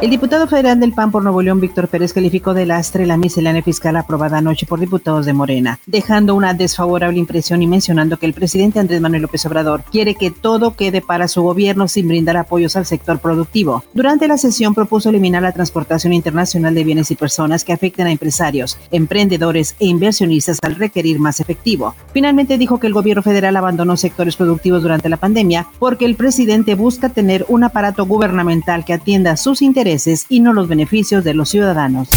El diputado federal del PAN por Nuevo León, Víctor Pérez, calificó de lastre la miscelánea fiscal aprobada anoche por diputados de Morena, dejando una desfavorable impresión y mencionando que el presidente Andrés Manuel López Obrador quiere que todo quede para su gobierno sin brindar apoyos al sector productivo. Durante la sesión propuso eliminar la transportación internacional de bienes y personas que afecten a empresarios, emprendedores e inversionistas al requerir más efectivo. Finalmente dijo que el gobierno federal abandonó sectores productivos durante la pandemia porque el presidente busca tener un aparato gubernamental que atienda sus intereses y no los beneficios de los ciudadanos.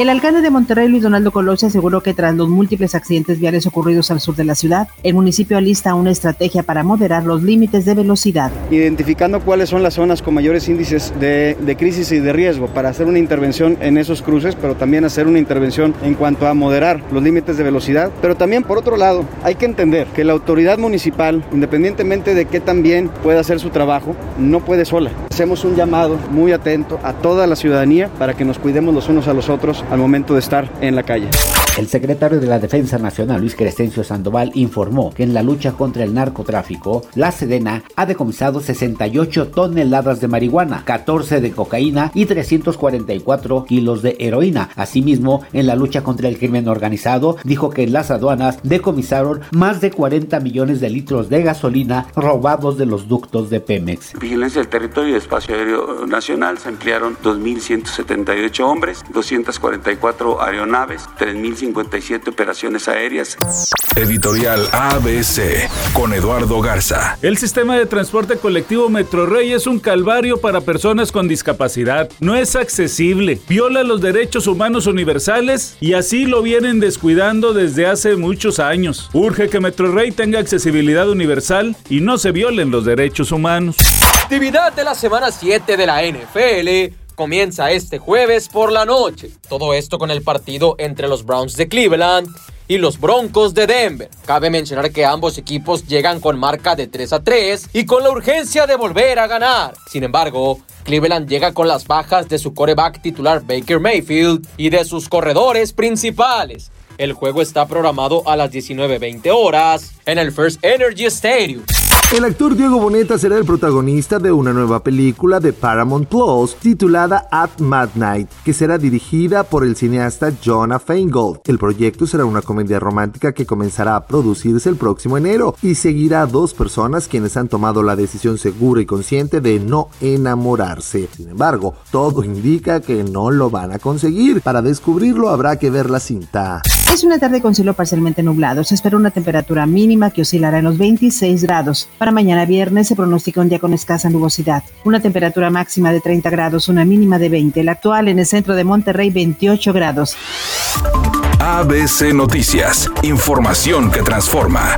El alcalde de Monterrey, Luis Donaldo Colosio, aseguró que tras los múltiples accidentes viales ocurridos al sur de la ciudad, el municipio alista una estrategia para moderar los límites de velocidad. Identificando cuáles son las zonas con mayores índices de, de, crisis y de riesgo para hacer una intervención en esos cruces, pero también hacer una intervención en cuanto a moderar los límites de velocidad. Pero también, por otro lado, hay que entender que la autoridad municipal, independientemente de que también pueda hacer su trabajo, no puede sola. Hacemos un llamado muy atento a toda la ciudadanía para que nos cuidemos los unos a los otros al momento de estar en la calle. El secretario de la Defensa Nacional, Luis Crescencio Sandoval, informó que en la lucha contra el narcotráfico, la Sedena ha decomisado 68 toneladas de marihuana, 14 de cocaína y 344 kilos de heroína. Asimismo, en la lucha contra el crimen organizado, dijo que las aduanas decomisaron más de 40 millones de litros de gasolina robados de los ductos de Pemex. Vigilancia del territorio y espacio aéreo nacional se emplearon 2.178 hombres, 244 aeronaves, 3.057 operaciones aéreas. Editorial ABC con Eduardo Garza. El sistema de transporte colectivo Metrorrey es un calvario para personas con discapacidad. No es accesible, viola los derechos humanos universales y así lo vienen descuidando desde hace muchos años. Urge que Metrorrey tenga accesibilidad universal y no se violen los derechos humanos. Actividad de la semana 7 de la NFL comienza este jueves por la noche. Todo esto con el partido entre los Browns de Cleveland y los Broncos de Denver. Cabe mencionar que ambos equipos llegan con marca de 3 a 3 y con la urgencia de volver a ganar. Sin embargo, Cleveland llega con las bajas de su coreback titular Baker Mayfield y de sus corredores principales. El juego está programado a las 19.20 horas en el First Energy Stadium. El actor Diego Boneta será el protagonista de una nueva película de Paramount Plus titulada At Midnight, que será dirigida por el cineasta Jonah Feingold. El proyecto será una comedia romántica que comenzará a producirse el próximo enero y seguirá a dos personas quienes han tomado la decisión segura y consciente de no enamorarse. Sin embargo, todo indica que no lo van a conseguir. Para descubrirlo habrá que ver la cinta. Es una tarde con cielo parcialmente nublado. Se espera una temperatura mínima que oscilará en los 26 grados. Para mañana viernes se pronostica un día con escasa nubosidad. Una temperatura máxima de 30 grados, una mínima de 20. La actual en el centro de Monterrey, 28 grados. ABC Noticias. Información que transforma.